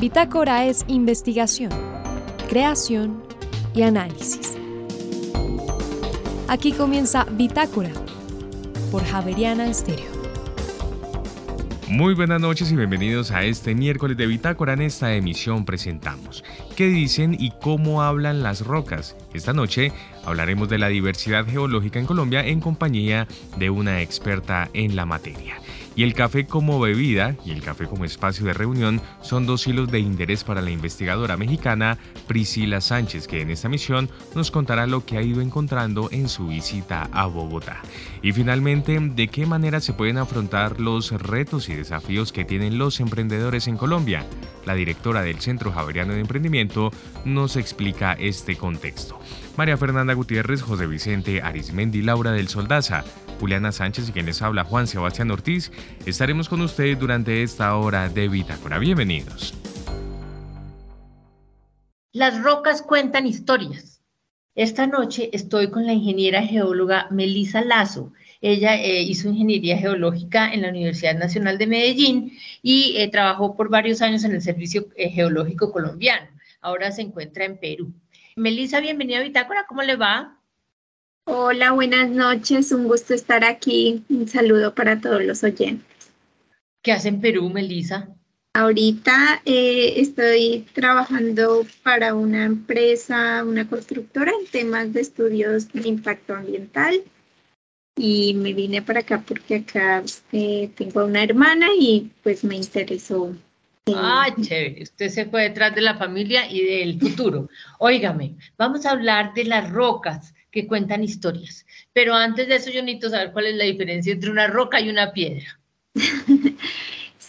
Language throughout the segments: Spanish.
Bitácora es investigación, creación y análisis. Aquí comienza Bitácora por Javeriana Estéreo. Muy buenas noches y bienvenidos a este miércoles de Bitácora. En esta emisión presentamos qué dicen y cómo hablan las rocas. Esta noche hablaremos de la diversidad geológica en Colombia en compañía de una experta en la materia. Y el café como bebida y el café como espacio de reunión son dos hilos de interés para la investigadora mexicana Priscila Sánchez, que en esta misión nos contará lo que ha ido encontrando en su visita a Bogotá. Y finalmente, de qué manera se pueden afrontar los retos y desafíos que tienen los emprendedores en Colombia. La directora del Centro Javeriano de Emprendimiento nos explica este contexto. María Fernanda Gutiérrez, José Vicente Arismendi, Laura del Soldaza, Juliana Sánchez y quienes habla Juan Sebastián Ortiz, estaremos con ustedes durante esta hora de Bitácora. Bienvenidos. Las rocas cuentan historias. Esta noche estoy con la ingeniera geóloga Melisa Lazo. Ella eh, hizo ingeniería geológica en la Universidad Nacional de Medellín y eh, trabajó por varios años en el Servicio eh, Geológico Colombiano. Ahora se encuentra en Perú. Melisa, bienvenida a Bitácora, ¿cómo le va? Hola, buenas noches, un gusto estar aquí. Un saludo para todos los oyentes. ¿Qué hace en Perú, Melisa? Ahorita eh, estoy trabajando para una empresa, una constructora en temas de estudios de impacto ambiental y me vine para acá porque acá eh, tengo una hermana y pues me interesó. Ah, chévere. Usted se fue detrás de la familia y del futuro. Óigame, vamos a hablar de las rocas que cuentan historias. Pero antes de eso yo necesito saber cuál es la diferencia entre una roca y una piedra.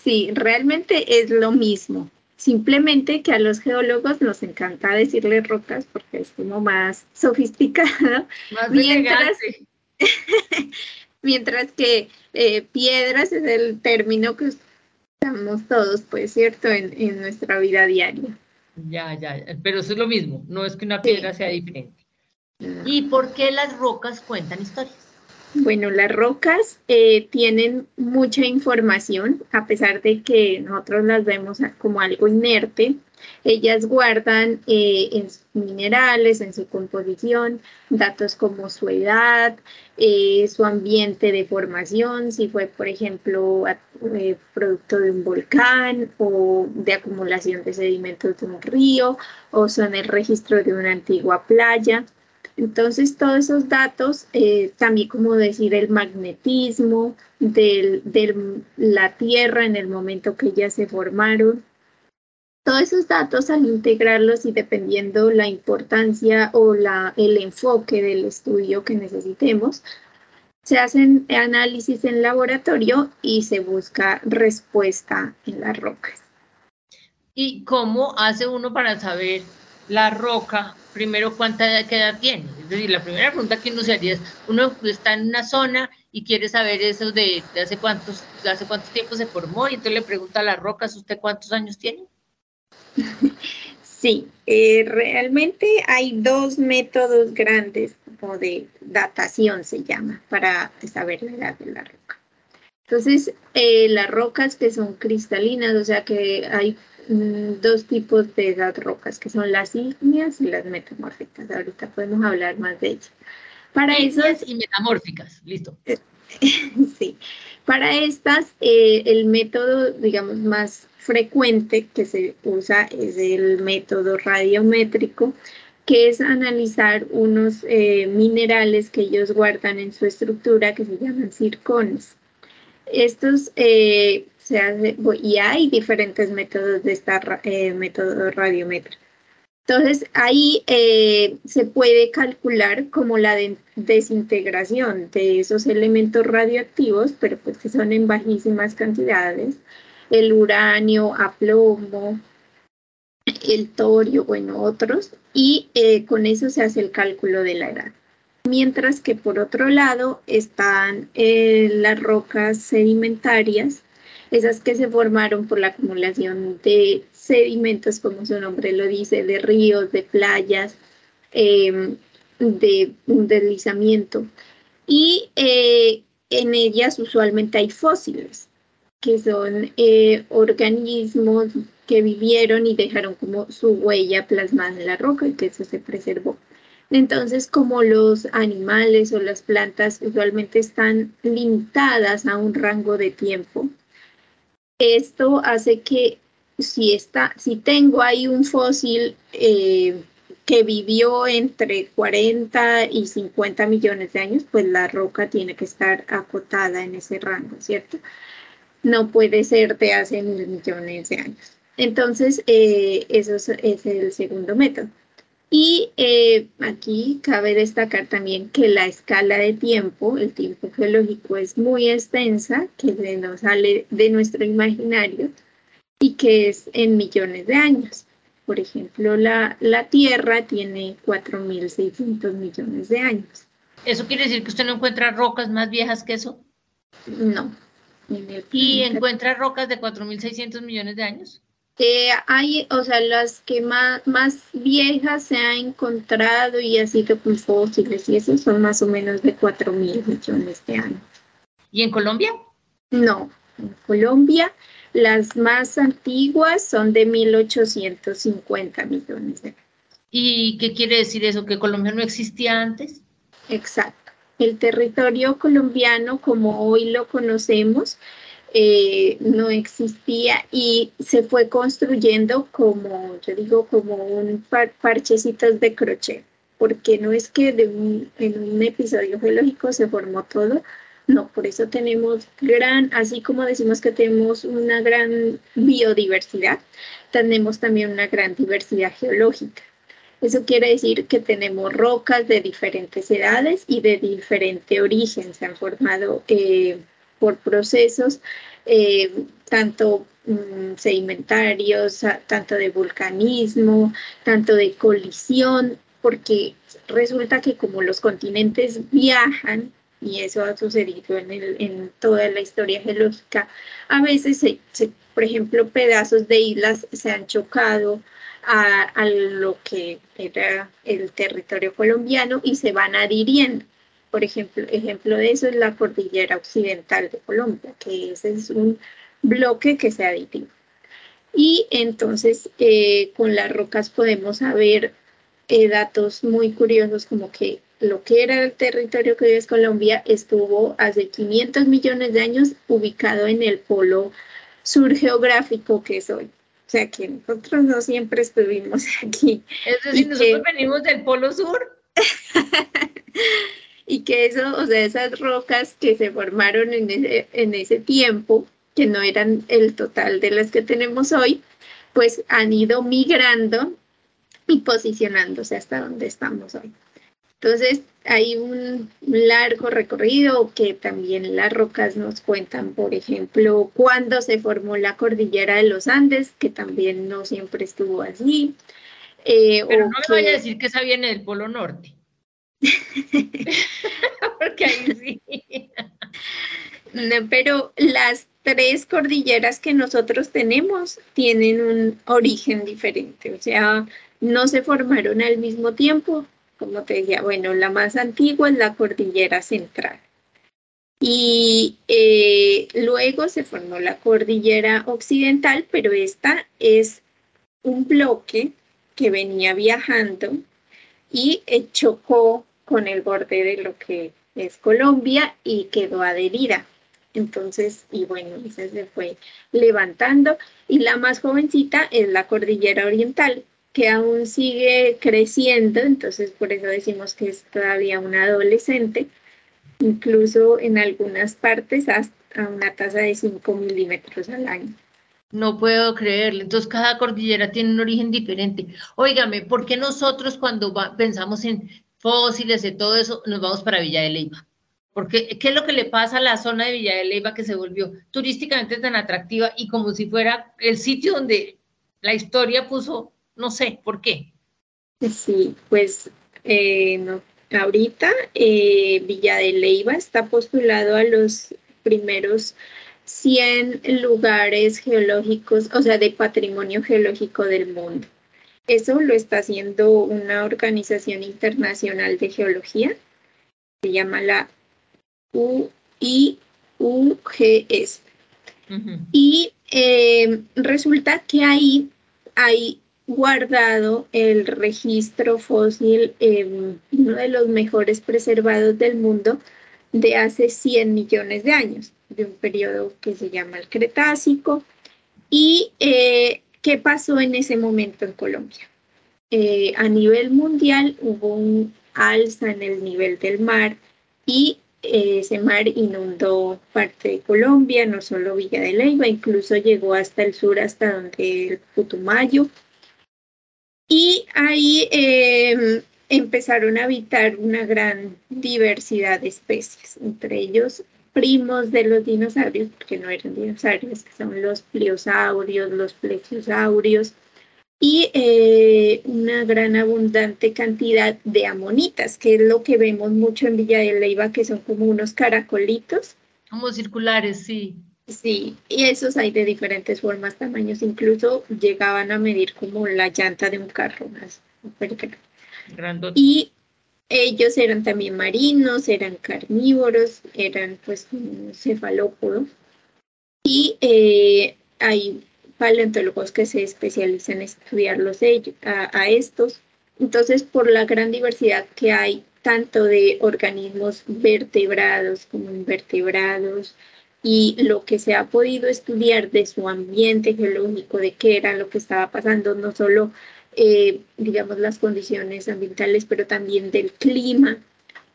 Sí, realmente es lo mismo. Simplemente que a los geólogos nos encanta decirle rocas porque es como más sofisticado. Más mientras, mientras que eh, piedras es el término que usamos todos, pues, ¿cierto? En, en, nuestra vida diaria. Ya, ya, pero eso es lo mismo, no es que una piedra sea diferente. ¿Y por qué las rocas cuentan historias? Bueno, las rocas eh, tienen mucha información, a pesar de que nosotros las vemos como algo inerte. Ellas guardan eh, en sus minerales, en su composición, datos como su edad, eh, su ambiente de formación, si fue, por ejemplo, producto de un volcán o de acumulación de sedimentos de un río, o son el registro de una antigua playa. Entonces, todos esos datos, eh, también como decir el magnetismo de la Tierra en el momento que ya se formaron, todos esos datos al integrarlos y dependiendo la importancia o la, el enfoque del estudio que necesitemos, se hacen análisis en laboratorio y se busca respuesta en las rocas. ¿Y cómo hace uno para saber la roca primero cuánta edad, tiene. Es decir, la primera pregunta que uno se haría es, uno está en una zona y quiere saber eso de, hace cuántos, hace cuánto tiempo se formó, y entonces le pregunta a las rocas, ¿usted cuántos años tiene? Sí, eh, realmente hay dos métodos grandes como de datación se llama para saber la edad de la roca. Entonces, eh, las rocas que son cristalinas, o sea que hay Mm, dos tipos de edad rocas, que son las ígneas y las metamórficas. Ahorita podemos hablar más de ellas. Para esas y metamórficas, listo. sí, para estas eh, el método, digamos, más frecuente que se usa es el método radiométrico, que es analizar unos eh, minerales que ellos guardan en su estructura que se llaman circones. Estos eh, y hay diferentes métodos de esta eh, método radiométrico. Entonces, ahí eh, se puede calcular como la desintegración de esos elementos radioactivos, pero pues que son en bajísimas cantidades, el uranio, a plomo, el torio, bueno, otros, y eh, con eso se hace el cálculo de la edad. Mientras que por otro lado están las rocas sedimentarias, esas que se formaron por la acumulación de sedimentos, como su nombre lo dice, de ríos, de playas, em, de un deslizamiento. Y eh, en ellas usualmente hay fósiles, que son eh, organismos que vivieron y dejaron como su huella plasmada en la roca y que eso se preservó. Entonces, como los animales o las plantas usualmente están limitadas a un rango de tiempo, esto hace que si, está, si tengo ahí un fósil eh, que vivió entre 40 y 50 millones de años, pues la roca tiene que estar acotada en ese rango, ¿cierto? No puede ser de hace mil millones de años. Entonces, eh, eso es, el segundo método. Y eh, aquí cabe destacar también que la escala de tiempo, el tiempo geológico es muy extensa, que nos sale de nuestro imaginario y que es en millones de años. Por ejemplo, la, la Tierra tiene 4.600 millones de años. ¿Eso quiere decir que usted no encuentra rocas más viejas que eso? No. ¿Y encuentra rocas de 4.600 millones de años? hay, o sea, las que más, más viejas se han encontrado y así que con fósiles y eso son más o menos de 4 mil millones de años. ¿Y en Colombia? No, en Colombia las más antiguas son de 1850 millones de años. ¿Y qué quiere decir eso? ¿Que Colombia no existía antes? Exacto. El territorio colombiano, como hoy lo conocemos, eh, no existía y se fue construyendo como, yo digo, como un par parchecitos de crochet, porque no es que de en un episodio geológico se formó todo, no, por eso tenemos gran, así como decimos que tenemos una gran biodiversidad, tenemos también una gran diversidad geológica. Eso quiere decir que tenemos rocas de diferentes edades y de diferente origen. Se han formado eh, por procesos eh, tanto mm, sedimentarios, tanto de vulcanismo, tanto de colisión, porque resulta que como los continentes viajan, y eso ha sucedido en, en toda la historia geológica, a veces, por ejemplo, pedazos de islas se han chocado a, lo que era el territorio colombiano y se van adhiriendo. Por ejemplo, ejemplo de eso es la cordillera occidental de Colombia, que ese es un bloque que se aditivo. Y entonces eh, con las rocas podemos saber eh, datos muy curiosos como que lo que era el territorio que hoy es Colombia estuvo hace 500 millones de años ubicado en el polo sur geográfico que es hoy. O sea que nosotros no siempre estuvimos aquí. Es decir, nosotros venimos del polo sur. y que eso, o sea, esas rocas que se formaron en ese, en ese tiempo, que no eran el total de las que tenemos hoy, pues han ido migrando y posicionándose hasta donde estamos hoy. Entonces, hay un largo recorrido que también las rocas nos cuentan, por ejemplo, cuándo se formó la cordillera de los Andes, que también no siempre estuvo allí. Eh, Pero no me vaya a decir que esa viene del Polo Norte. Porque ahí sí. pero las tres cordilleras que nosotros tenemos tienen un origen diferente, o sea, no se formaron al mismo tiempo. Como te decía, bueno, la más antigua es la cordillera central. Y eh, luego se formó la cordillera occidental, pero esta es un bloque que venía viajando y eh, chocó con el borde de lo que es Colombia y quedó adherida. Entonces, y bueno, se fue levantando. Y la más jovencita es la cordillera oriental, que aún sigue creciendo, entonces por eso decimos que es todavía una adolescente, incluso en algunas partes hasta una tasa de 5 milímetros al año. No puedo creerlo. Entonces, cada cordillera tiene un origen diferente. Óigame, ¿por qué nosotros cuando pensamos en fósiles y todo eso, nos vamos para Villa de Leyva. Porque, ¿qué es lo que le pasa a la zona de Villa de Leyva que se volvió turísticamente tan atractiva y como si fuera el sitio donde la historia puso, no sé, ¿por qué? Sí, pues eh, ahorita eh, Villa de Leyva está postulado a los primeros 100 lugares geológicos, o sea, de patrimonio geológico del mundo. Eso lo está haciendo una organización internacional de geología, se llama la UIUGS. Y eh, resulta que ahí hay guardado el registro fósil, uno de los mejores preservados del mundo, de hace 100 millones de años, de un periodo que se llama el Cretácico. ¿Y eh, qué pasó en ese momento en Colombia? Eh, a nivel mundial hubo un alza en el nivel del mar y eh, ese mar inundó parte de Colombia, no solo Villa de Leyva, incluso llegó hasta el sur, hasta donde el Putumayo. Y ahí em, empezaron a habitar una gran diversidad de especies, entre ellos primos de los dinosaurios, porque no eran dinosaurios, que son los pliosaurios, los plesiosaurios, y eh, una gran abundante cantidad de amonitas, que es lo que vemos mucho en Villa de Leyva, que son como unos caracolitos. Como circulares, sí. Sí, y esos hay de diferentes formas, tamaños, incluso llegaban a medir como la llanta de un carro, más Y ellos eran también marinos, eran carnívoros, eran pues cefalópodos. Y eh, hay paleontólogos que se especializan en estudiarlos a, a estos. Entonces, por la gran diversidad que hay, tanto de organismos vertebrados como invertebrados, y lo que se ha podido estudiar de su ambiente geológico, de qué era lo que estaba pasando, no solo, eh, digamos, las condiciones ambientales, pero también del clima,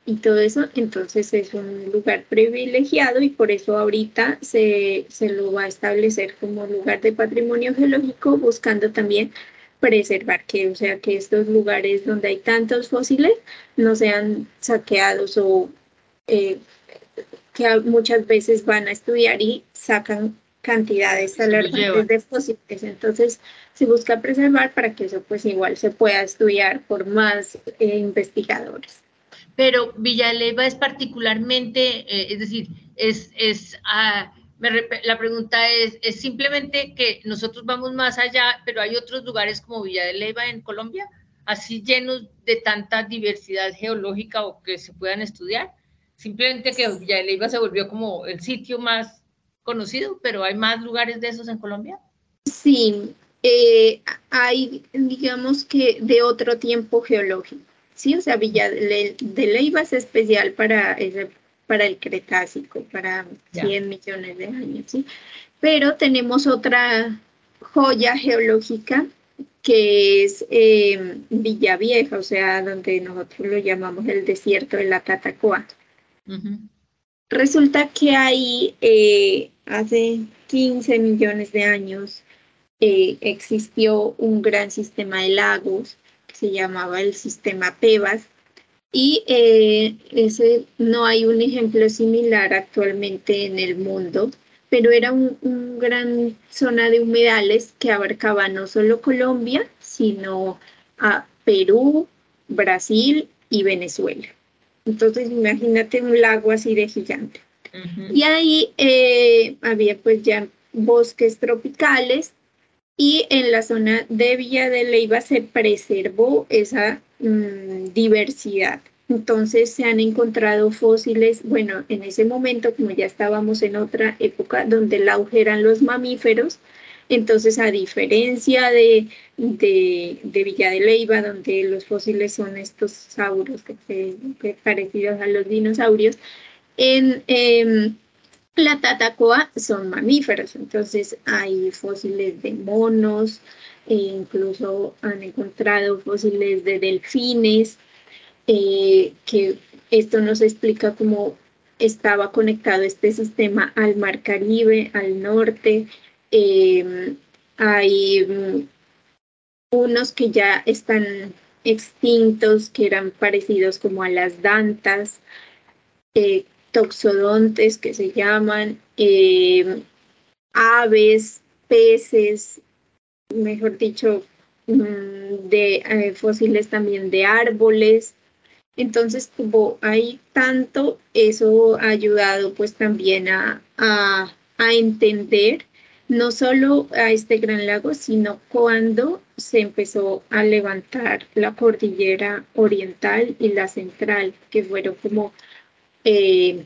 y todo eso, entonces es un lugar privilegiado y por eso ahorita se, se lo va a establecer como lugar de patrimonio geológico, buscando también preservar que, o sea, que estos lugares donde hay tantos fósiles no sean saqueados o eh, que muchas veces van a estudiar y sacan cantidades alarmantes de fósiles. Entonces, se busca preservar para que eso pues igual se pueda estudiar por más eh, investigadores pero Villaleiva es particularmente, eh, es decir, es, es ah, la pregunta es, ¿es simplemente que nosotros vamos más allá, pero hay otros lugares como Villa de Leyva en Colombia, así llenos de tanta diversidad geológica o que se puedan estudiar? Simplemente que Villa de Leyva se volvió como el sitio más conocido, pero ¿hay más lugares de esos en Colombia? Sí, eh, hay, digamos que de otro tiempo geológico. Sí, o sea, Villa de Leyva es especial para, para el Cretácico, para 100 millones de años, ¿sí? Pero tenemos otra joya geológica que es eh, Villa Vieja, o sea, donde nosotros lo llamamos el desierto de la Tatacoa. Resulta que ahí eh, hace 15 millones de años eh, existió un gran sistema de lagos se llamaba el sistema Pebas y eh, ese no hay un ejemplo similar actualmente en el mundo, pero era un gran zona de humedales que abarcaba no solo Colombia, sino a Perú, Brasil y Venezuela. Entonces imagínate un lago así de gigante. Y ahí eh, había pues ya bosques tropicales y en la zona de Villa de Leyva se preservó esa mm, diversidad. Entonces se han encontrado fósiles, bueno, en ese momento, como ya estábamos en otra época donde el auge eran los mamíferos, entonces a diferencia de, de, Villa de Leyva, donde los fósiles son estos sauros que, parecidos a los dinosaurios, en, em, la tatacoa son mamíferos, entonces hay fósiles de monos, e incluso han encontrado fósiles de delfines, eh, que esto nos explica cómo estaba conectado este sistema al mar Caribe, al norte. Em, hay mm, unos que ya están extintos, que eran parecidos como a las dantas, eh, toxodontes que se llaman, eh, aves, peces, mejor dicho, mm, de eh, fósiles también de árboles. Entonces, como hay tanto, eso ha ayudado pues también a, a, a entender no solo a este gran lago, sino cuando se empezó a levantar la cordillera oriental y la central, que fueron como eh,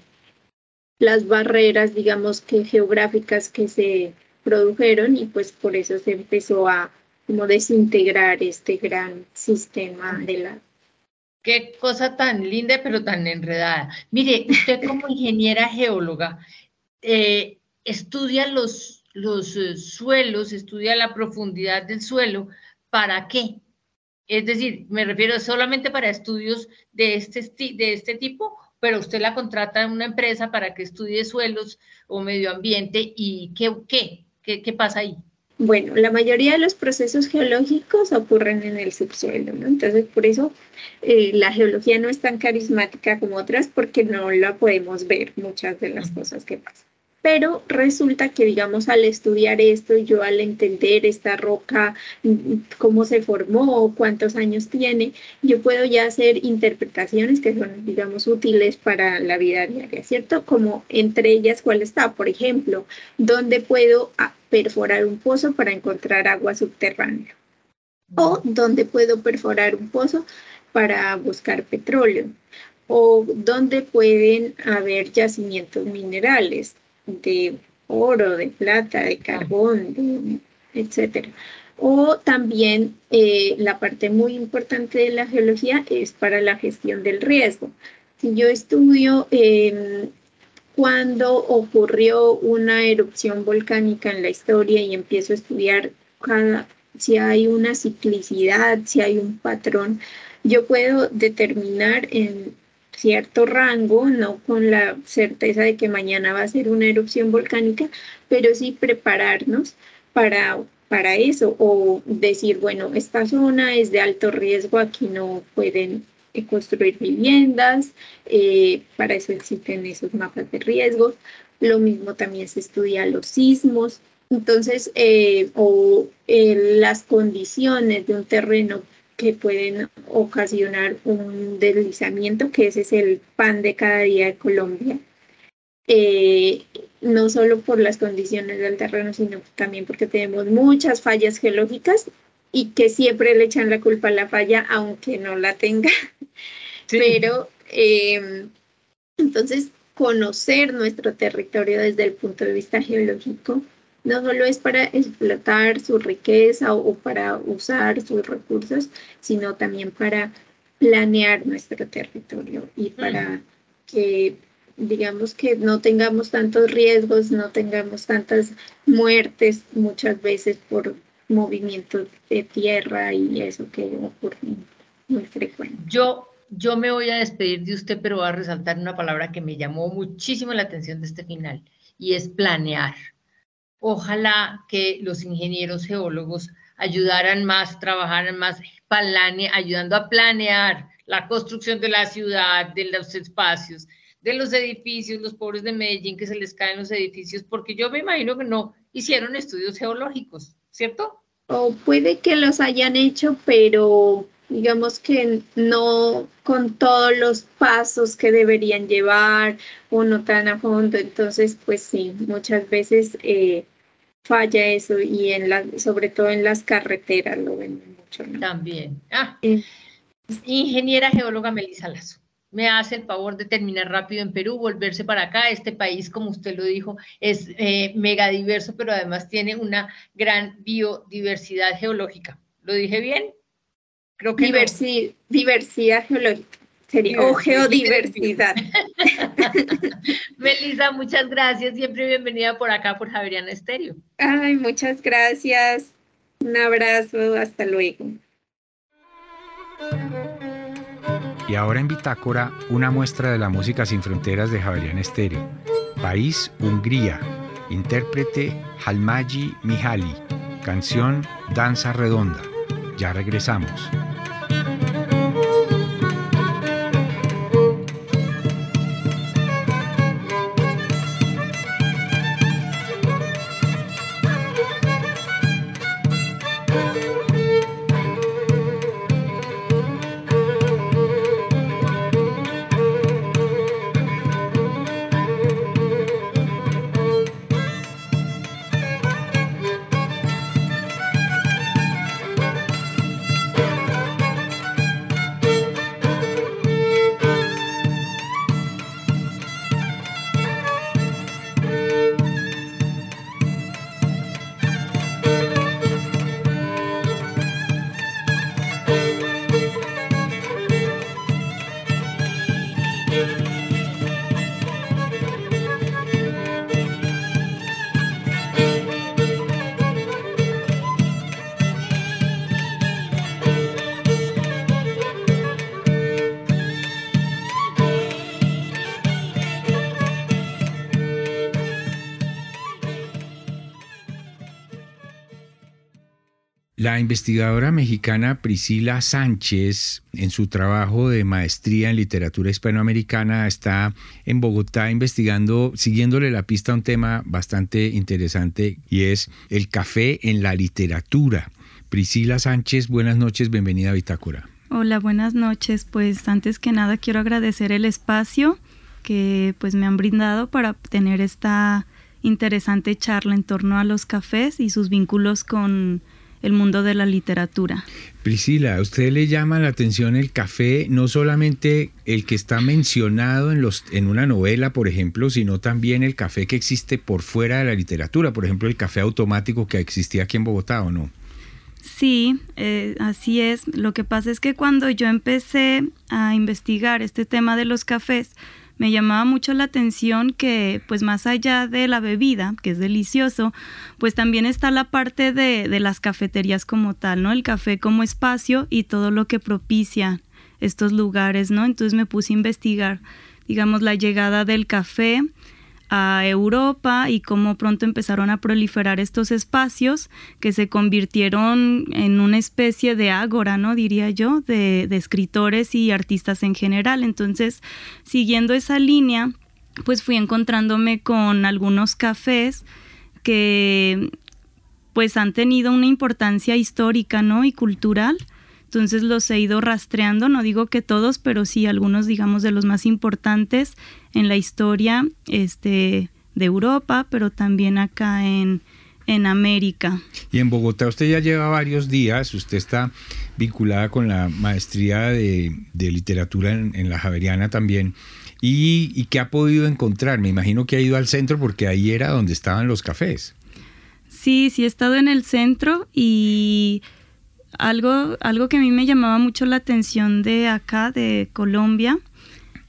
las barreras, digamos que geográficas que se produjeron y pues por eso se empezó a como desintegrar este gran sistema de la... Qué cosa tan linda pero tan enredada. Mire, usted como ingeniera geóloga eh, estudia los, los eh, suelos, estudia la profundidad del suelo, ¿para qué? Es decir, me refiero solamente para estudios de este, de este tipo, pero usted la contrata en una empresa para que estudie suelos o medio ambiente y ¿qué, qué? ¿Qué, qué pasa ahí? Bueno, la mayoría de los procesos geológicos ocurren en el subsuelo, ¿no? Entonces, por eso eh, la geología no es tan carismática como otras porque no la podemos ver muchas de las cosas que pasan. Pero resulta que, digamos, al estudiar esto, yo al entender esta roca, cómo se formó, cuántos años tiene, yo puedo ya hacer interpretaciones que son, digamos, útiles para la vida diaria, ¿cierto? Como entre ellas, ¿cuál está? Por ejemplo, ¿dónde puedo perforar un pozo para encontrar agua subterránea? ¿O dónde puedo perforar un pozo para buscar petróleo? ¿O dónde pueden haber yacimientos minerales? De oro, de plata, de carbón, etcétera. O también eh, la parte muy importante de la geología es para la gestión del riesgo. Si yo estudio eh, cuándo ocurrió una erupción volcánica en la historia y empiezo a estudiar cada, si hay una ciclicidad, si hay un patrón, yo puedo determinar en cierto rango, no con la certeza de que mañana va a ser una erupción volcánica, pero sí prepararnos para, para eso o decir, bueno, esta zona es de alto riesgo, aquí no pueden eh, construir viviendas, eh, para eso existen esos mapas de riesgos. Lo mismo también se estudia los sismos, entonces, eh, o las condiciones de un terreno que pueden ocasionar un deslizamiento, que ese es el pan de cada día de Colombia. Eh, no solo por las condiciones del terreno, sino también porque tenemos muchas fallas geológicas y que siempre le echan la culpa a la falla, aunque no la tenga. Pero em, entonces, conocer nuestro territorio desde el punto de vista geológico no solo es para explotar su riqueza o, para usar sus recursos, sino también para planear nuestro territorio y para que digamos que no tengamos tantos riesgos, no tengamos tantas muertes muchas veces por movimientos de tierra y eso que ocurre muy frecuente. Yo, yo me voy a despedir de usted, pero voy a resaltar una palabra que me llamó muchísimo la atención de este final y es planear. Ojalá que los ingenieros geólogos ayudaran más, trabajaran más, ayudando a planear la construcción de la ciudad, de los espacios, de los edificios, los pobres de Medellín que se les caen los edificios, porque yo me imagino que no hicieron estudios geológicos, ¿cierto? O puede que los hayan hecho, pero digamos que no con todos los pasos que deberían llevar o no tan a fondo. Entonces, pues sí, muchas veces eh, falla eso y en la, sobre todo en las carreteras lo ven mucho. También. Ah, ingeniera geóloga Melissa Lazo. Me hace el favor de terminar rápido en Perú, volverse para acá. Este país, como usted lo dijo, es eh, mega diverso, pero además tiene una gran biodiversidad geológica. ¿Lo dije bien? Creo que diversidad geológica. Sería, o geodiversidad. Melissa, muchas gracias. Siempre bienvenida por acá, por Javeriana Estéreo. Ay, muchas gracias. Un abrazo. Hasta luego. Y ahora en Bitácora, una muestra de la música sin fronteras de Javeriana Estéreo. País Hungría. Intérprete Halmaji Mihaly. Canción Danza Redonda. Ya regresamos. La investigadora mexicana Priscila Sánchez, en su trabajo de maestría en literatura hispanoamericana, está en Bogotá investigando, siguiéndole la pista a un tema bastante interesante y es el café en la literatura. Priscila Sánchez, buenas noches, bienvenida a Bitácora. Hola, buenas noches. Pues antes que nada quiero agradecer el espacio que pues me han brindado para tener esta interesante charla en torno a los cafés y sus vínculos con el mundo de la literatura. Priscila, ¿a usted le llama la atención el café, no solamente el que está mencionado en, los, en una novela, por ejemplo, sino también el café que existe por fuera de la literatura, por ejemplo, el café automático que existía aquí en Bogotá, ¿o no? Sí, eh, así es. Lo que pasa es que cuando yo empecé a investigar este tema de los cafés, me llamaba mucho la atención que pues más allá de la bebida, que es delicioso, pues también está la parte de, de las cafeterías como tal, ¿no? El café como espacio y todo lo que propicia estos lugares, ¿no? Entonces me puse a investigar, digamos, la llegada del café a Europa y cómo pronto empezaron a proliferar estos espacios que se convirtieron en una especie de ágora, ¿no? Diría yo, de, de escritores y artistas en general. Entonces, siguiendo esa línea, pues fui encontrándome con algunos cafés que pues han tenido una importancia histórica, ¿no? y cultural entonces los he ido rastreando, no digo que todos, pero sí algunos, digamos, de los más importantes en la historia este, de Europa, pero también acá en, en América. Y en Bogotá usted ya lleva varios días, usted está vinculada con la maestría de, literatura en, la Javeriana también. ¿Y, ¿Y qué ha podido encontrar? Me imagino que ha ido al centro porque ahí era donde estaban los cafés. Sí, sí he estado en el centro y algo, algo que a mí me llamaba mucho la atención de acá, de Colombia,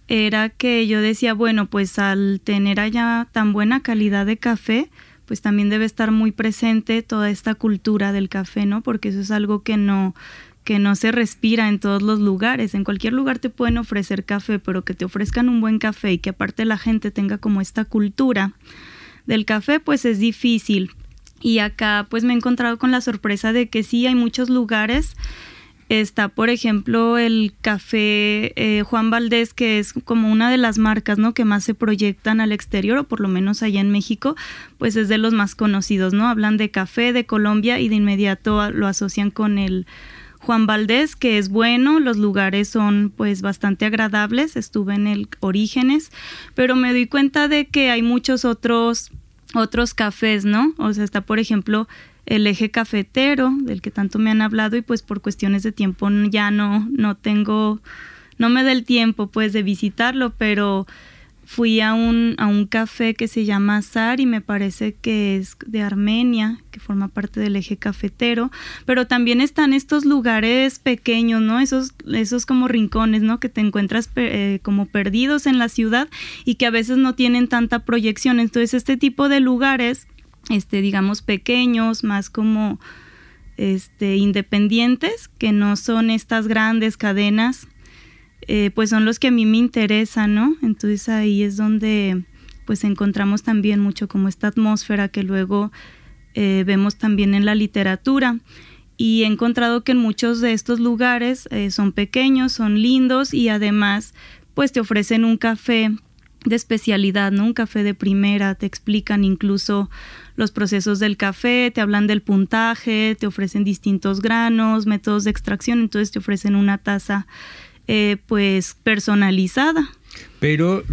era que yo decía, bueno, pues al tener allá tan buena calidad de café, pues también debe estar muy presente toda esta cultura del café, ¿no? Porque eso es algo que no que no se respira en todos los lugares. En cualquier lugar te pueden ofrecer café, pero que te ofrezcan un buen café y que aparte la gente tenga como esta cultura del café, pues es difícil. Y acá pues me he encontrado con la sorpresa de que sí hay muchos lugares. Está, por ejemplo, el café eh, Juan Valdés, que es como una de las marcas ¿no? que más se proyectan al exterior, o por lo menos allá en México, pues es de los más conocidos, ¿no? Hablan de café de Colombia y de inmediato lo asocian con el Juan Valdés, que es bueno, los lugares son pues bastante agradables, estuve en el Orígenes, pero me doy cuenta de que hay muchos otros otros cafés, ¿no? O sea, está por ejemplo el eje cafetero, del que tanto me han hablado y pues por cuestiones de tiempo ya no, no tengo, no me da el tiempo pues de visitarlo, pero fui a un, a un café que se llama Azar y me parece que es de Armenia, que forma parte del eje cafetero, pero también están estos lugares pequeños, ¿no? Esos, esos como rincones, ¿no? Que te encuentras eh, como perdidos en la ciudad y que a veces no tienen tanta proyección. Entonces este tipo de lugares, este, digamos, pequeños, más como este, independientes, que no son estas grandes cadenas eh, pues son los que a mí me interesan, ¿no? Entonces ahí es donde pues encontramos también mucho como esta atmósfera que luego eh, vemos también en la literatura. Y he encontrado que en muchos de estos lugares eh, son pequeños, son lindos y además pues te ofrecen un café de especialidad, ¿no? Un café de primera, te explican incluso los procesos del café, te hablan del puntaje, te ofrecen distintos granos, métodos de extracción, entonces te ofrecen una taza eh, pues personalizada. Pero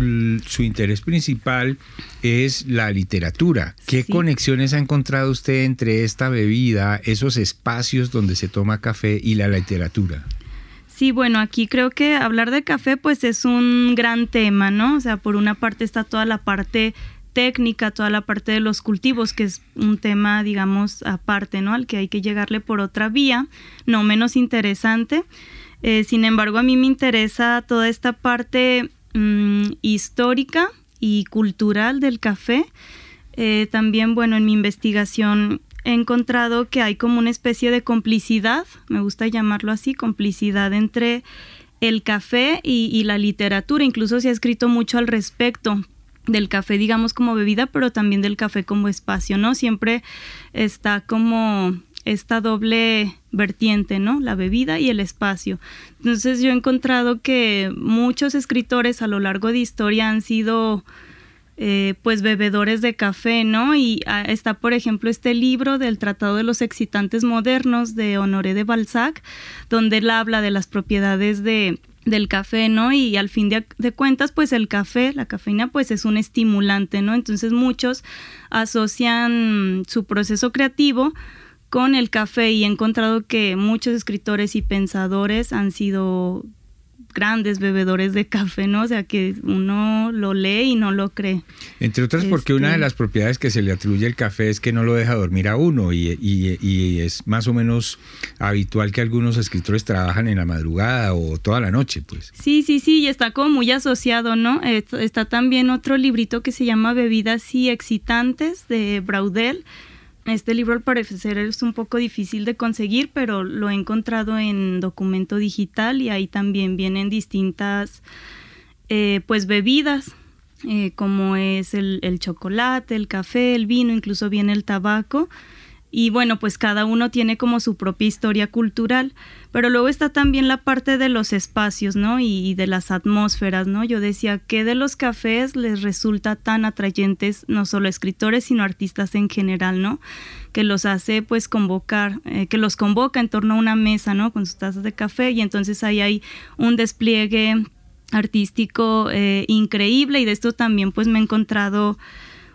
su interés principal es la literatura. ¿Qué conexiones ha encontrado usted entre esta bebida, esos espacios donde se toma café y la literatura? Sí, bueno, aquí creo que hablar de café pues es un gran tema, ¿no? O sea, por una parte está toda la parte técnica, toda la parte de los cultivos, que es un tema, digamos, aparte, ¿no? Al que hay que llegarle por otra vía, no menos interesante. Eh, sin embargo, a mí me interesa toda esta parte mm, histórica y cultural del café. Eh, también, bueno, en mi investigación he encontrado que hay como una especie de complicidad, me gusta llamarlo así, complicidad entre el café y, y, la literatura. Incluso se ha escrito mucho al respecto del café, digamos, como bebida, pero también del café como espacio, ¿no? Siempre está como esta doble vertiente, ¿no? La bebida y el espacio. Entonces yo he encontrado que muchos escritores a lo largo de historia han sido eh, pues bebedores de café, ¿no? Y ah, está, por ejemplo, este libro del Tratado de los Excitantes Modernos de Honoré de Balzac, donde él habla de las propiedades de, del café, ¿no? Y al fin de, de, cuentas, pues el café, la cafeína, pues es un estimulante, ¿no? Entonces muchos asocian su proceso creativo con el café y he encontrado que muchos escritores y pensadores han sido grandes bebedores de café, ¿no? O sea, que uno lo lee y no lo cree. Entre otras porque una de este las propiedades que se le atribuye al café es que no lo deja dormir a uno y, y, es más o menos habitual que algunos escritores trabajan en la madrugada o toda la noche, pues. Sí, sí, sí, y está como muy asociado, ¿no? Está también otro librito que se llama Bebidas y Excitantes de Braudel este libro al parecer es un poco difícil de conseguir, pero lo he encontrado en documento digital y ahí también vienen distintas eh, pues bebidas, eh, como es el, el chocolate, el café, el vino, incluso viene el tabaco y bueno, pues cada uno tiene como su propia historia cultural, pero luego está también la parte de los espacios, ¿no? Y, de las atmósferas, ¿no? Yo decía que de los cafés les resulta tan atrayentes no solo escritores, sino artistas en general, ¿no? Que los hace pues convocar, eh, que los convoca en torno a una mesa, ¿no? Con sus tazas de café y entonces ahí hay un despliegue artístico eh, increíble y de esto también pues me he encontrado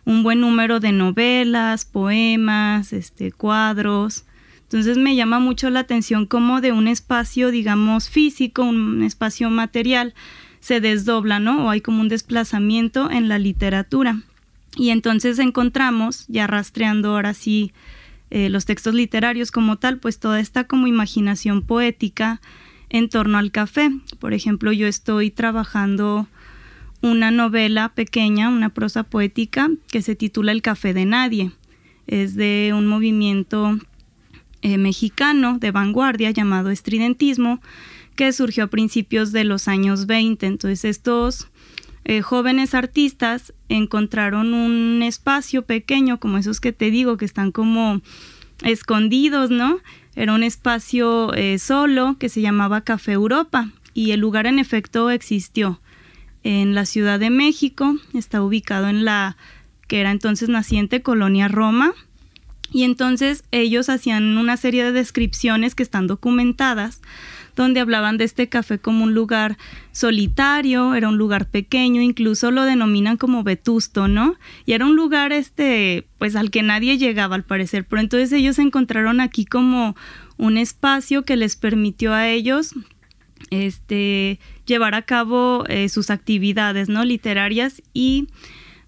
un buen número de novelas, poemas, este, cuadros. Entonces me llama mucho la atención cómo de un espacio, digamos, físico, un espacio material, se desdobla, ¿no? O hay como un desplazamiento en la literatura. Y entonces encontramos, ya rastreando ahora sí eh, los textos literarios como tal, pues toda esta como imaginación poética en torno al café. Por ejemplo, yo estoy trabajando una novela pequeña, una prosa poética que se titula El Café de Nadie. Es de un movimiento eh, mexicano de vanguardia llamado estridentismo que surgió a principios de los años 20. Entonces estos eh, jóvenes artistas encontraron un espacio pequeño como esos que te digo que están como escondidos, ¿no? Era un espacio eh, solo que se llamaba Café Europa y el lugar en efecto existió en la Ciudad de México, está ubicado en la que era entonces naciente colonia Roma. Y entonces ellos hacían una serie de descripciones que están documentadas, donde hablaban de este café como un lugar solitario, era un lugar pequeño, incluso lo denominan como vetusto, ¿no? Y era un lugar este, pues al que nadie llegaba al parecer, pero entonces ellos encontraron aquí como un espacio que les permitió a ellos este, llevar a cabo eh, sus actividades ¿no? literarias y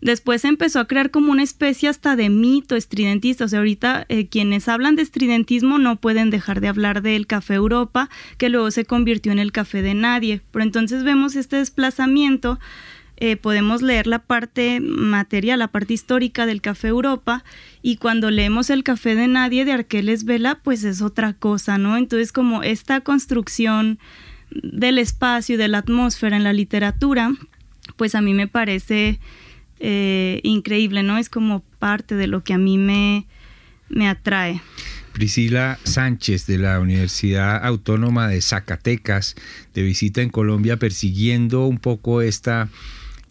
después empezó a crear como una especie hasta de mito estridentista. O sea, ahorita eh, quienes hablan de estridentismo no pueden dejar de hablar del Café Europa, que luego se convirtió en el Café de Nadie. Pero entonces vemos este desplazamiento. Eh, podemos leer la parte material, la parte histórica del Café Europa, y cuando leemos el Café de Nadie de Arqueles Vela, pues es otra cosa, ¿no? Entonces como esta construcción del espacio y de la atmósfera en la literatura, pues a mí me parece eh, increíble, ¿no? Es como parte de lo que a mí me, me atrae. Priscila Sánchez de la Universidad Autónoma de Zacatecas, de visita en Colombia, persiguiendo un poco esta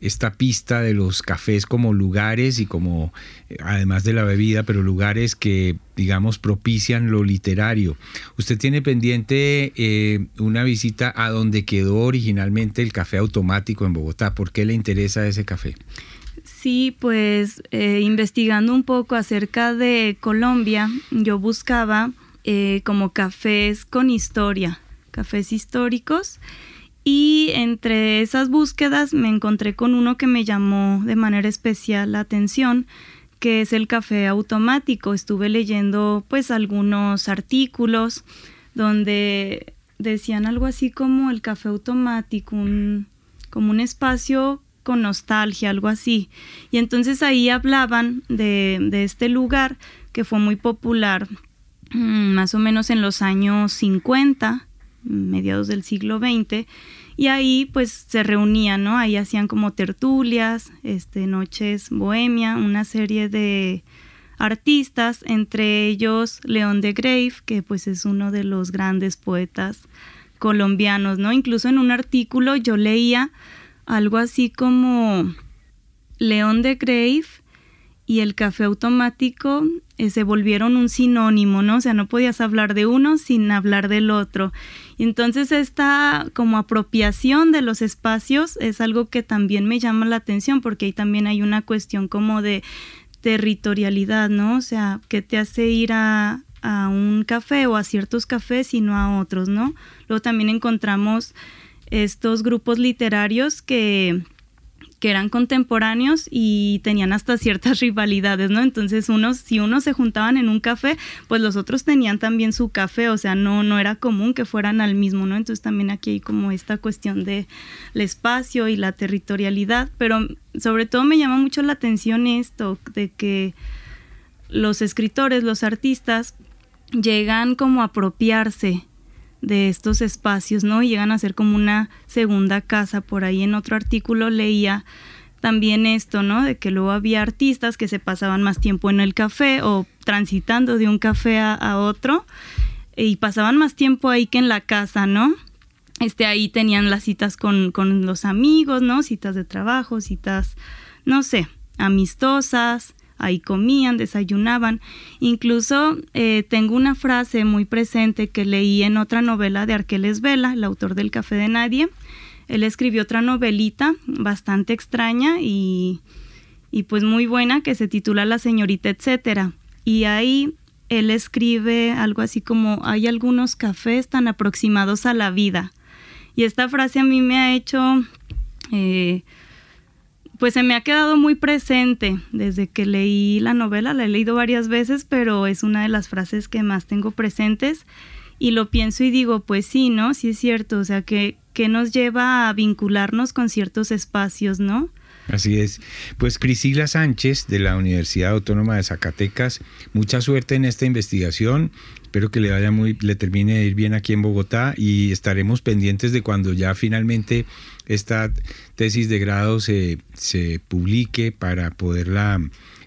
esta pista de los cafés como lugares y como, eh, además de la bebida, pero lugares que, digamos, propician lo literario. Usted tiene pendiente eh, una visita a donde quedó originalmente el café automático en Bogotá. ¿Por qué le interesa ese café? Sí, pues eh, investigando un poco acerca de Colombia, yo buscaba como cafés con historia, cafés históricos y entre esas búsquedas me encontré con uno que me llamó de manera especial la atención, que es el café automático. Estuve leyendo pues algunos artículos donde decían algo así como el café automático, un, como un espacio con nostalgia, algo así. Y entonces ahí hablaban de, de este lugar que fue muy popular mm, más o menos en los años 50 mediados del siglo XX, y ahí pues se reunían, ¿no? Ahí hacían como tertulias, este, noches bohemia, una serie de artistas, entre ellos León de Grave, que pues es uno de los grandes poetas colombianos, ¿no? Incluso en un artículo yo leía algo así como León de Grave y el café automático eh, se volvieron un sinónimo, ¿no? O sea, no podías hablar de uno sin hablar del otro. Entonces esta como apropiación de los espacios es algo que también me llama la atención porque ahí también hay una cuestión como de territorialidad, ¿no? O sea, que te hace ir a, a un café o a ciertos cafés y no a otros, ¿no? Luego también encontramos estos grupos literarios que que eran contemporáneos y tenían hasta ciertas rivalidades, ¿no? Entonces, unos, si unos se juntaban en un café, pues los otros tenían también su café, o sea, no, no era común que fueran al mismo, ¿no? Entonces también aquí hay como esta cuestión de el espacio y la territorialidad, pero sobre todo me llama mucho la atención esto de que los escritores, los artistas, llegan como a apropiarse de estos espacios, ¿no? Y llegan a ser como una segunda casa. Por ahí en otro artículo leía también esto, ¿no? De que luego había artistas que se pasaban más tiempo en el café o transitando de un café a, otro y pasaban más tiempo ahí que en la casa, ¿no? Este, ahí tenían las citas con, con los amigos, ¿no? Citas de trabajo, citas, no sé, amistosas, ahí comían, desayunaban. Incluso eh, tengo una frase muy presente que leí en otra novela de Arqueles Vela, el autor del Café de Nadie. Él escribió otra novelita bastante extraña y, y pues muy buena que se titula La señorita, etcétera. Y ahí él escribe algo así como hay algunos cafés tan aproximados a la vida. Y esta frase a mí me ha hecho eh, pues se me ha quedado muy presente desde que leí la novela, la he leído varias veces, pero es una de las frases que más tengo presentes y lo pienso y digo, pues sí, ¿no? Sí es cierto, o sea, que, que nos lleva a vincularnos con ciertos espacios, ¿no? Así es. Pues Crisila Sánchez de la Universidad Autónoma de Zacatecas, mucha suerte en esta investigación. Espero que le vaya muy, le termine de ir bien aquí en Bogotá y estaremos pendientes de cuando ya finalmente esta tesis de grado se, se publique para poderla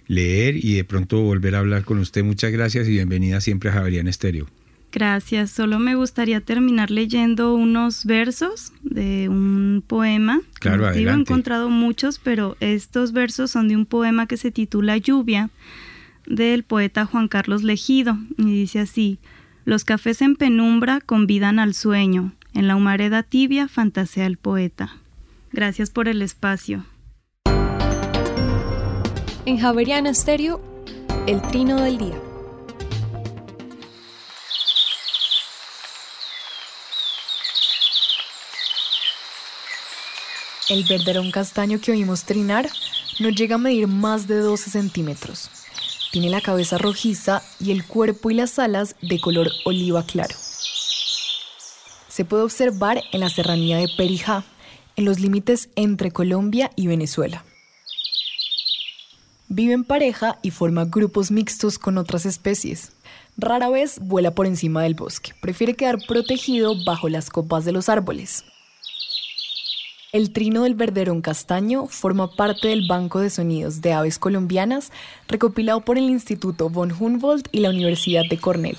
leer y de pronto volver a hablar con usted. Muchas gracias y bienvenida siempre a Javerian Estéreo. Gracias. Solo me gustaría terminar leyendo unos versos de un poema. Claro, He encontrado muchos, pero estos versos son de un poema que se titula Lluvia del poeta Juan Carlos Legido y dice así, los cafés en penumbra convidan al sueño, en la humareda tibia fantasea el poeta. Gracias por el espacio. En Javeriana Estéreo, el trino del día. El verderón castaño que oímos trinar no llega a medir más de 12 centímetros tiene la cabeza rojiza y el cuerpo y las alas de color oliva claro. Se puede observar en la serranía de Perijá, en los límites entre Colombia y Venezuela. Vive en pareja y forma grupos mixtos con otras especies. Rara vez vuela por encima del bosque, prefiere quedar protegido bajo las copas de los árboles. El trino del verderón castaño forma parte del Banco de Sonidos de Aves Colombianas recopilado por el Instituto von Humboldt y la Universidad de Cornell.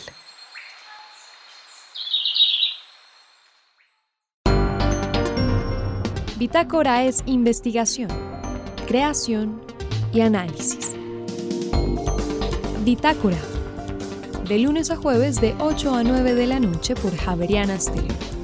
Bitácora es investigación, creación y análisis. Bitácora, de lunes a jueves de 8 a 9 de la noche por Javeriana Stereo.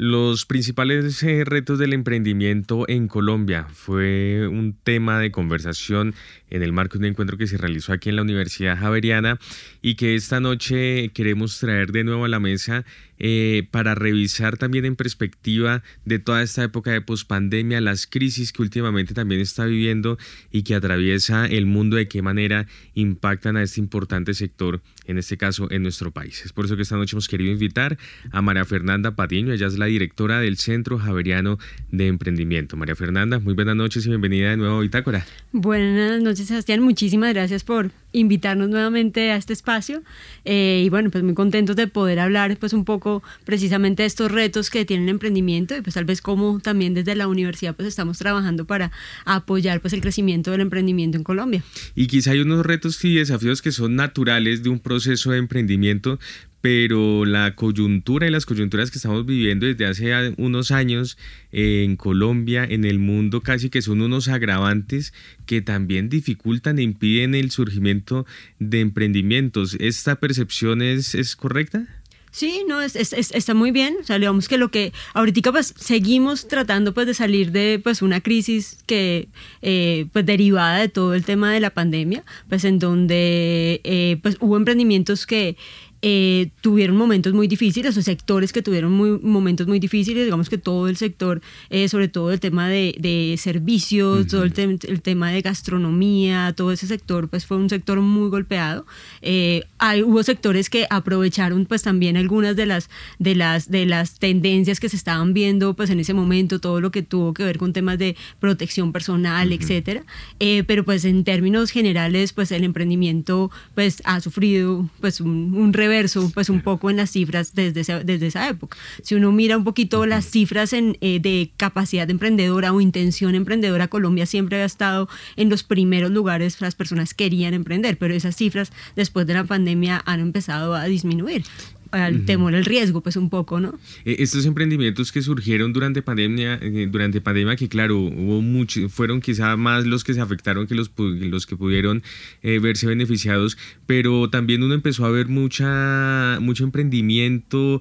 Los principales eh, retos del emprendimiento en Colombia fue un tema de conversación en el marco de un encuentro que se realizó aquí en la Universidad Javeriana y que esta noche queremos traer de nuevo a la mesa eh, para revisar también en perspectiva de toda esta época de pospandemia, las crisis que últimamente también está viviendo y que atraviesa el mundo, de qué manera impactan a este importante sector, en este caso en nuestro país. Es por eso que esta noche hemos querido invitar a María Fernanda Patiño, ella es la directora del Centro Javeriano de Emprendimiento. María Fernanda, muy buenas noches y bienvenida de nuevo a Bitácora. Buenas noches, Sebastián. Muchísimas gracias por invitarnos nuevamente a este espacio eh, y bueno, pues muy contentos de poder hablar pues un poco precisamente de estos retos que tienen emprendimiento y pues tal vez cómo también desde la universidad pues estamos trabajando para apoyar pues el crecimiento del emprendimiento en Colombia. Y quizá hay unos retos y desafíos que son naturales de un proceso de emprendimiento, pero la coyuntura y las coyunturas que estamos viviendo desde hace unos años en Colombia, en el mundo, casi que son unos agravantes que también dificultan e impiden el surgimiento de emprendimientos. ¿Esta percepción es, es correcta? Sí, no, es, está muy bien. O sea, digamos que lo que ahorita pues seguimos tratando pues de salir de pues una crisis que eh, pues derivada de todo el tema de la pandemia, pues en donde eh, pues hubo emprendimientos que eh, tuvieron momentos muy difíciles, o sectores que tuvieron muy, momentos muy difíciles, digamos que todo el sector, eh, sobre todo el tema de, de servicios, todo el, el, tema de gastronomía, todo ese sector, pues fue un sector muy golpeado. Eh, hay, hubo sectores que aprovecharon pues también algunas de las, de, las, de las tendencias que se estaban viendo pues en ese momento, todo lo que tuvo que ver con temas de protección personal, etcétera. pero pues en términos generales, pues el emprendimiento pues ha sufrido pues un, un verso pues un poco en las cifras desde esa, desde esa época. Si uno mira un poquito las cifras en, eh, de capacidad emprendedora o intención emprendedora, Colombia siempre había estado en los primeros lugares, las personas querían emprender, pero esas cifras después de la pandemia han empezado a disminuir al temor al riesgo, pues un poco, ¿no? Eh, estos emprendimientos que surgieron durante pandemia, eh, durante pandemia, que claro, hubo muchos, fueron quizá más los que se afectaron que los, los que pudieron eh, verse beneficiados, pero también uno empezó a ver mucha, mucho emprendimiento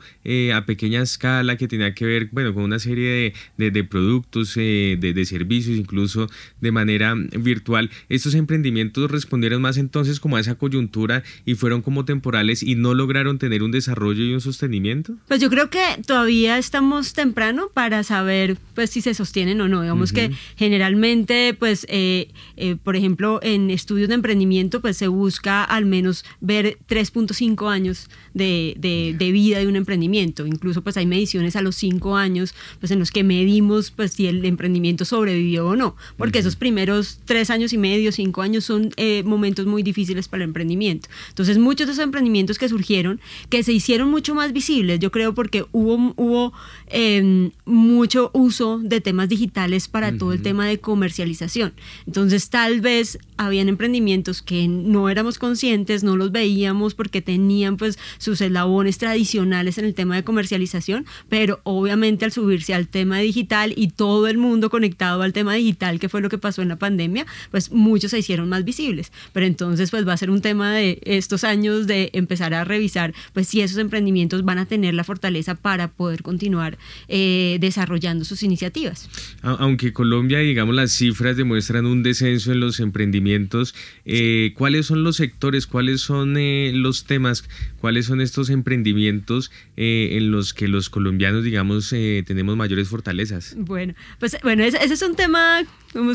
a pequeña escala que tenía que ver, bueno, con una serie de, de, productos, de, de, servicios, incluso de manera virtual. Estos emprendimientos respondieron más entonces como a esa coyuntura y fueron como temporales y no lograron tener un desarrollo y un sostenimiento? Pues yo creo que todavía estamos temprano para saber pues si se sostienen o no. Digamos que generalmente pues eh, eh, por ejemplo en estudios de emprendimiento pues se busca al menos ver 3.5 años de, de, vida de un emprendimiento. Incluso pues hay mediciones a los 5 años pues en los que medimos pues si el emprendimiento sobrevivió o no. Porque esos primeros 3 años y medio, 5 años son eh, momentos muy difíciles para el emprendimiento. Entonces muchos de esos emprendimientos que surgieron que se hicieron hicieron mucho más visibles, yo creo, porque hubo, hubo em, mucho uso de temas digitales para todo el tema de comercialización. Entonces, tal vez habían emprendimientos que no éramos conscientes, no los veíamos porque tenían pues sus eslabones tradicionales en el tema de comercialización, pero obviamente al subirse al tema digital y todo el mundo conectado al tema digital, que fue lo que pasó en la pandemia, pues muchos se hicieron más visibles. Pero entonces pues va a ser un tema de estos años de empezar a revisar pues si esos emprendimientos van a tener la fortaleza para poder continuar eh, desarrollando sus iniciativas. Aunque Colombia, digamos, las cifras demuestran un descenso en los emprendimientos, eh, ¿cuáles son los sectores, cuáles son eh, los temas, cuáles son estos emprendimientos en los que los colombianos, digamos, tenemos mayores fortalezas? Bueno, pues bueno, ese, ese es un tema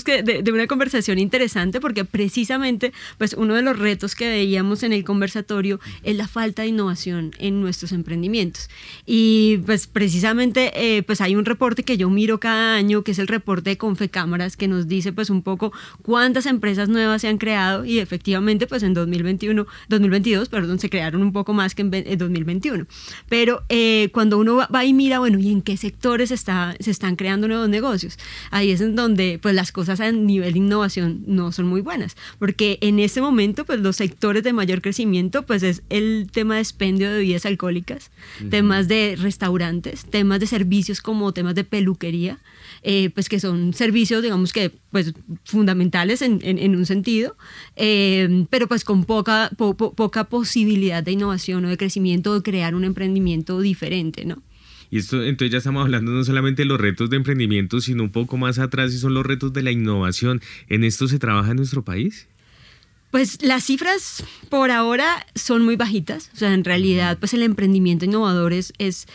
que de, una conversación interesante porque precisamente pues uno de los retos que veíamos en el conversatorio es la falta de innovación en nuestros emprendimientos. Y pues precisamente eh, pues hay un reporte que yo miro cada año que es el reporte de Confecámaras que nos dice pues un poco cuántas empresas nuevas se han creado y efectivamente pues en 2021 2022 perdón se crearon un poco más que en 2021 pero eh, cuando uno va, y mira bueno y en qué sectores está, se están creando nuevos negocios ahí es en donde pues las cosas a nivel de innovación no son muy buenas, porque en ese momento, pues los sectores de mayor crecimiento, pues es el tema de expendio de bebidas alcohólicas, temas de restaurantes, temas de servicios como temas de peluquería, eh, pues que son servicios, digamos que, pues fundamentales en, en, un sentido, eh, pero pues con poca, poca posibilidad de innovación o de crecimiento o de crear un emprendimiento diferente, ¿no? Y esto, entonces ya estamos hablando no solamente de los retos de emprendimiento, sino un poco más atrás y son los retos de la innovación. ¿En esto se trabaja en nuestro país? Pues las cifras por ahora son muy bajitas, o sea, en realidad pues el emprendimiento innovador es, es,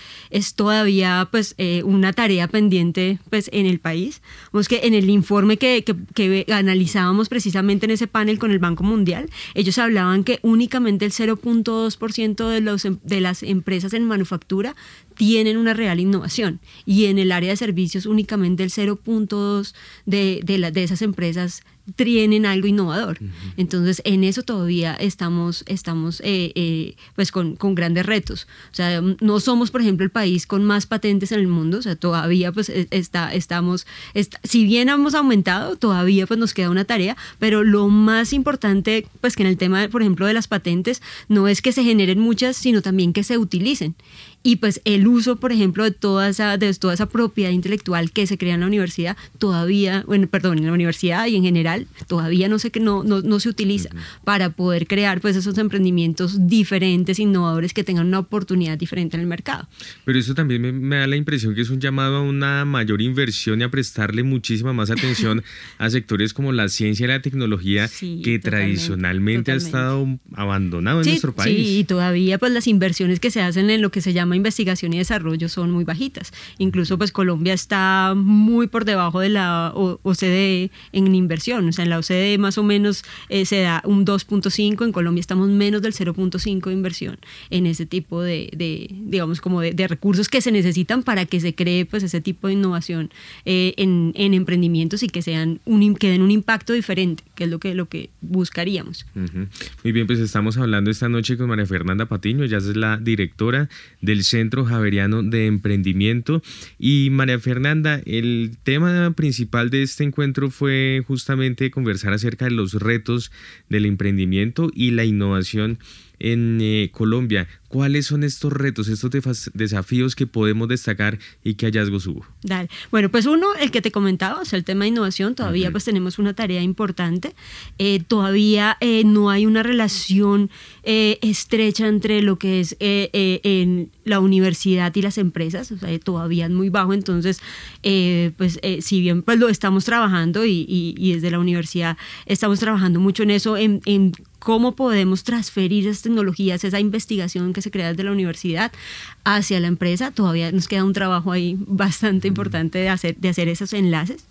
todavía pues eh, una tarea pendiente pues en el país. Vemos que en el informe que, que, analizábamos precisamente en ese panel con el Banco Mundial, ellos hablaban que únicamente el 0.2% de, los, em, de las empresas en manufactura tienen una real innovación y en el área de servicios únicamente el 0.2 de, de, de esas empresas tienen algo innovador. Entonces, en eso todavía estamos, estamos eh, eh, pues con, con, grandes retos. O sea, no somos, por ejemplo, el país con más patentes en el mundo, o sea, todavía pues e, está, estamos, si bien hemos aumentado, todavía pues nos queda una tarea, pero lo más importante, pues que en el tema, por ejemplo, de las patentes, no es que se generen muchas, sino también que se utilicen y pues el uso, por ejemplo, de toda esa, de toda esa propiedad intelectual que se crea en la universidad, todavía, bueno, perdón, en la universidad y en general, todavía no, que no, no, no se utiliza para poder crear pues esos emprendimientos diferentes, innovadores, que tengan una oportunidad diferente en el mercado. Pero eso también me, da la impresión que es un llamado a una mayor inversión y a prestarle muchísima más atención a sectores como la ciencia y la tecnología que tradicionalmente ha estado abandonado en nuestro país. Sí, y todavía pues las inversiones que se hacen en lo que se llama investigación y desarrollo son muy bajitas. Incluso pues Colombia está muy por debajo de la OCDE en inversión. O sea, en la OCDE más o menos eh, se da un 2.5, en Colombia estamos menos del 0.5 de inversión en ese tipo de, digamos, como de, recursos que se necesitan para que se cree pues ese tipo de innovación eh, en, emprendimientos y que sean un, que den un impacto diferente, que es lo que, lo que buscaríamos. Muy bien, pues estamos hablando esta noche con María Fernanda Patiño, ella es la directora del Centro Javeriano de Emprendimiento. Y María Fernanda, el tema principal de este encuentro fue justamente conversar acerca de los retos del emprendimiento y la innovación en eh, Colombia. ¿Cuáles son estos retos, estos desafíos que podemos destacar y qué hallazgos hubo? Dale. Bueno, pues uno, el que te comentaba, o sea, el tema de innovación, todavía pues tenemos una tarea importante. Eh, todavía eh, no hay una relación estrecha entre lo que es en la universidad y las empresas, o sea, todavía es muy bajo. Entonces, pues si bien pues lo estamos trabajando y, desde la universidad estamos trabajando mucho en eso, en, en cómo podemos transferir esas tecnologías, esa investigación que se crea desde la universidad hacia la empresa. Todavía nos queda un trabajo ahí bastante importante de hacer, de hacer esos enlaces.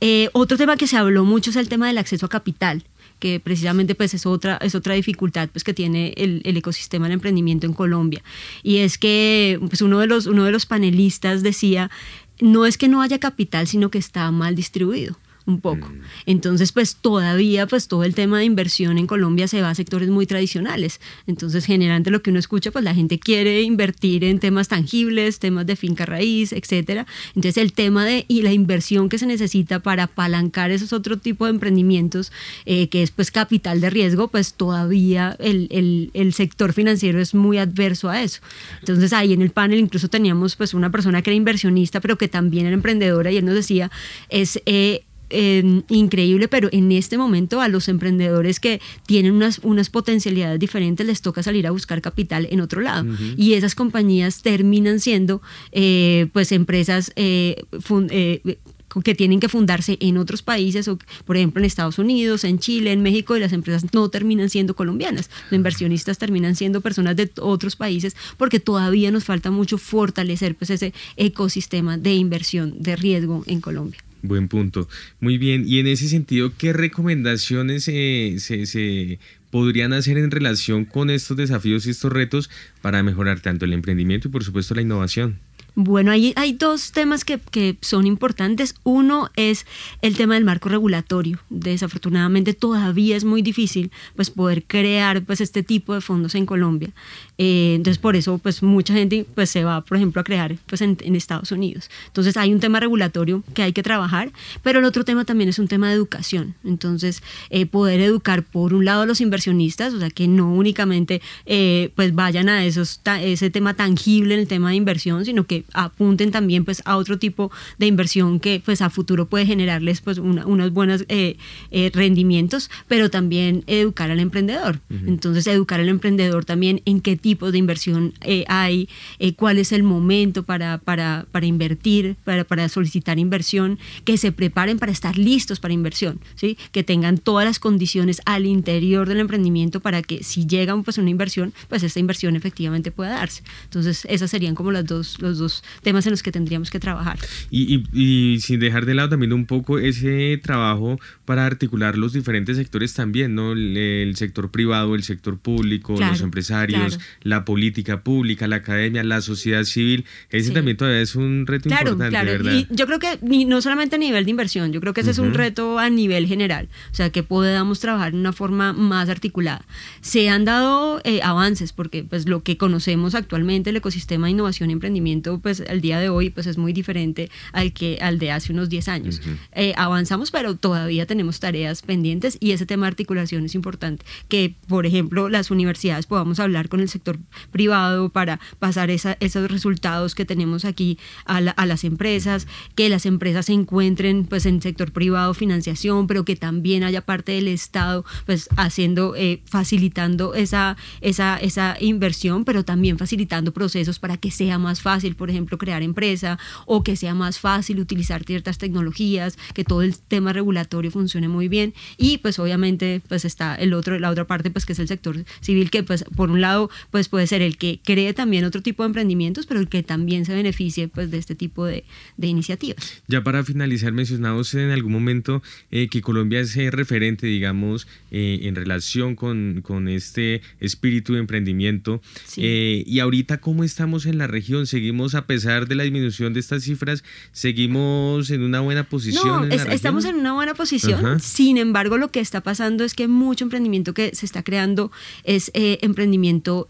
Eh, otro tema que se habló mucho es el tema del acceso a capital que precisamente pues es otra, es otra dificultad pues que tiene el, el, ecosistema del emprendimiento en Colombia. Y es que pues uno, de los, uno de los panelistas decía, no es que no haya capital, sino que está mal distribuido un poco. Mm. Entonces, pues todavía, pues todo el tema de inversión en Colombia se va a sectores muy tradicionales. Entonces, generalmente lo que uno escucha, pues la gente quiere invertir en temas tangibles, temas de finca raíz, etcétera. Entonces, el tema de y la inversión que se necesita para apalancar esos otros tipos de emprendimientos, eh, que es pues capital de riesgo, pues todavía el, el, el, sector financiero es muy adverso a eso. Entonces, ahí en el panel incluso teníamos pues una persona que era inversionista, pero que también era emprendedora y él nos decía, es... Eh, increíble, pero en este momento a los emprendedores que tienen unas, unas potencialidades diferentes les toca salir a buscar capital en otro lado. Y esas compañías terminan siendo eh, pues empresas eh, eh, que tienen que fundarse en otros países, o, por ejemplo en Estados Unidos, en Chile, en México, y las empresas no terminan siendo colombianas. Los inversionistas terminan siendo personas de otros países porque todavía nos falta mucho fortalecer pues, ese ecosistema de inversión de riesgo en Colombia. Buen punto. Muy bien. Y en ese sentido, ¿qué recomendaciones se, se, podrían hacer en relación con estos desafíos y estos retos para mejorar tanto el emprendimiento y por supuesto la innovación? Bueno, hay, hay dos temas que, que, son importantes. Uno es el tema del marco regulatorio. Desafortunadamente todavía es muy difícil pues, poder crear pues, este tipo de fondos en Colombia. Eh, entonces, por eso pues, mucha gente pues, se va, por ejemplo, a crear pues, en, en, Estados Unidos. Entonces, hay un tema regulatorio que hay que trabajar, pero el otro tema también es un tema de educación. Entonces, eh, poder educar, por un lado, a los inversionistas, o sea, que no únicamente eh, pues, vayan a esos, ese tema tangible en el tema de inversión, sino que apunten también pues a otro tipo de inversión que pues a futuro puede generarles pues unos buenos eh, eh, rendimientos, pero también educar al emprendedor. Entonces educar al emprendedor también en qué tipo de inversión eh, hay, cuál es el momento para, para, para invertir, para, para, solicitar inversión, que se preparen para estar listos para inversión, ¿sí? que tengan todas las condiciones al interior del emprendimiento para que si llega pues una inversión, pues esta inversión efectivamente pueda darse. Entonces esas serían como las dos, los dos temas en los que tendríamos que trabajar. Y, y, sin dejar de lado también un poco ese trabajo para articular los diferentes sectores también, ¿no? El, sector privado, el sector público, los empresarios, la política pública, la academia, la sociedad civil. Ese también todavía es un reto importante, claro. ¿verdad? Y yo creo que no solamente a nivel de inversión, yo creo que ese es un reto a nivel general, o sea, que podamos trabajar de una forma más articulada. Se han dado eh, avances porque pues lo que conocemos actualmente, el ecosistema de innovación y emprendimiento, pues al día de hoy pues es muy diferente al que al de hace unos 10 años. Eh, avanzamos, pero todavía tenemos tareas pendientes y ese tema de articulación es importante, que por ejemplo las universidades podamos hablar con el sector privado para pasar esos resultados que tenemos aquí a, a las empresas, que las empresas se encuentren pues en sector privado financiación, pero que también haya parte del Estado pues haciendo, eh, facilitando esa, esa, esa inversión, pero también facilitando procesos para que sea más fácil, por ejemplo, crear empresa o que sea más fácil utilizar ciertas tecnologías, que todo el tema regulatorio funcione muy bien. Y pues obviamente pues está el otro, la otra parte pues que es el sector civil que pues por un lado pues puede ser el que cree también otro tipo de emprendimientos, pero el que también se beneficie pues de este tipo de, de iniciativas. Ya para finalizar, mencionado usted en algún momento eh, que Colombia es referente, digamos, eh, en relación con, con, este espíritu de emprendimiento. Eh, y ahorita, ¿cómo estamos en la región? ¿Seguimos, a pesar de la disminución de estas cifras, seguimos en una buena posición? No, estamos en una buena posición. Sin embargo, lo que está pasando es que mucho emprendimiento que se está creando es emprendimiento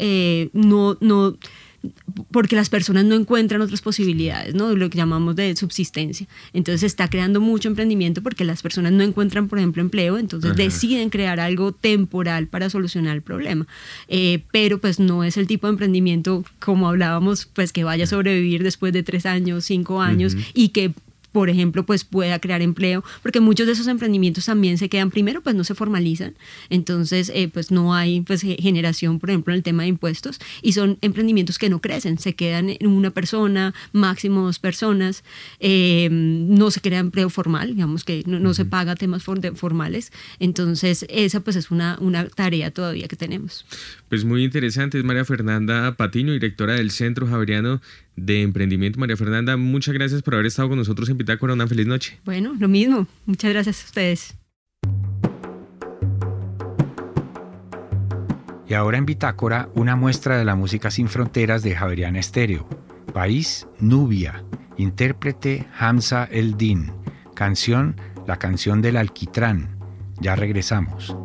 no... no porque las personas no encuentran otras posibilidades, ¿no? Lo que llamamos de subsistencia. Entonces se está creando mucho emprendimiento porque las personas no encuentran, por ejemplo, empleo, entonces deciden crear algo temporal para solucionar el problema. Eh, pero pues no es el tipo de emprendimiento, como hablábamos, pues que vaya a sobrevivir después de tres años, cinco años y que por ejemplo, pues pueda crear empleo, porque muchos de esos emprendimientos también se quedan primero, pues no se formalizan, entonces eh, pues no hay pues generación, por ejemplo, en el tema de impuestos, y son emprendimientos que no crecen, se quedan en una persona, máximo dos personas, eh, no se crea empleo formal, digamos que no, se paga temas formales, entonces esa pues es una, una tarea todavía que tenemos. Pues muy interesante, es María Fernanda Patiño, directora del Centro Javeriano de Emprendimiento. María Fernanda, muchas gracias por haber estado con nosotros en Pitácora. Una feliz noche. Bueno, lo mismo. Muchas gracias a ustedes. Y ahora en Bitácora, una muestra de la música sin fronteras de Javeriana Estéreo. País, Nubia. Intérprete, Hamza El Din. Canción, La canción del alquitrán. Ya regresamos.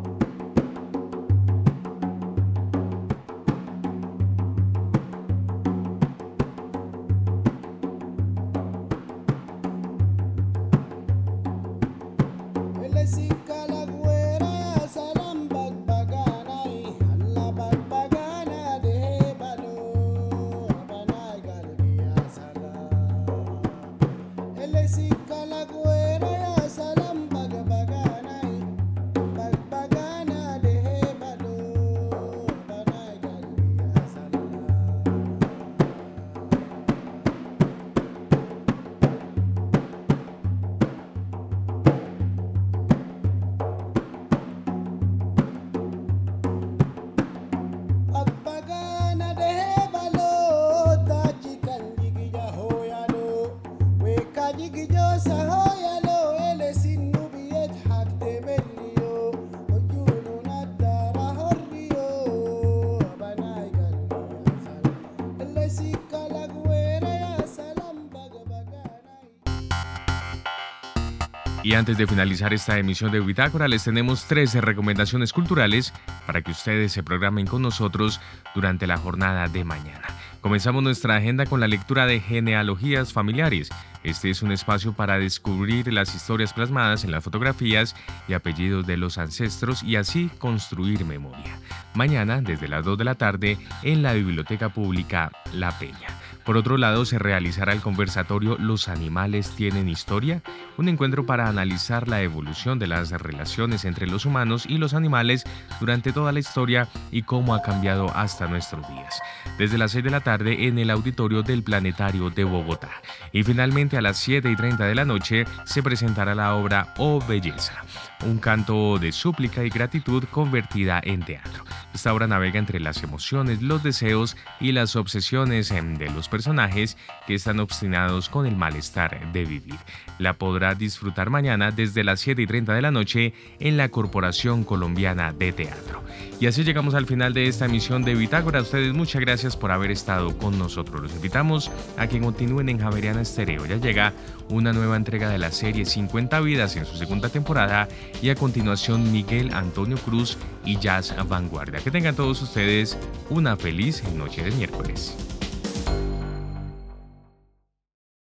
Y antes de finalizar esta emisión de Bitácora, les tenemos 13 recomendaciones culturales para que ustedes se programen con nosotros durante la jornada de mañana. Comenzamos nuestra agenda con la lectura de genealogías familiares. Este es un espacio para descubrir las historias plasmadas en las fotografías y apellidos de los ancestros y así construir memoria. Mañana, desde las 2 de la tarde, en la Biblioteca Pública La Peña. Por otro lado, se realizará el conversatorio Los animales tienen historia, un encuentro para analizar la evolución de las relaciones entre los humanos y los animales durante toda la historia y cómo ha cambiado hasta nuestros días. Desde las 6 de la tarde en el auditorio del Planetario de Bogotá. Y finalmente a las 7 y 30 de la noche se presentará la obra Oh Belleza un canto de súplica y gratitud convertida en teatro. Esta obra navega entre las emociones, los deseos y las obsesiones em, de los personajes que están obstinados con el malestar de vivir. La podrá disfrutar mañana desde las 7 y 30 de la noche en la Corporación Colombiana de Teatro. Y así llegamos al final de esta emisión de Bitácora. A ustedes muchas gracias por haber estado con nosotros. Los invitamos a que continúen en Javeriana Estéreo. Ya llega una nueva entrega de la serie 50 vidas en su segunda temporada y a continuación Miguel Antonio Cruz y Jazz Vanguardia. Que tengan todos ustedes una feliz noche de miércoles.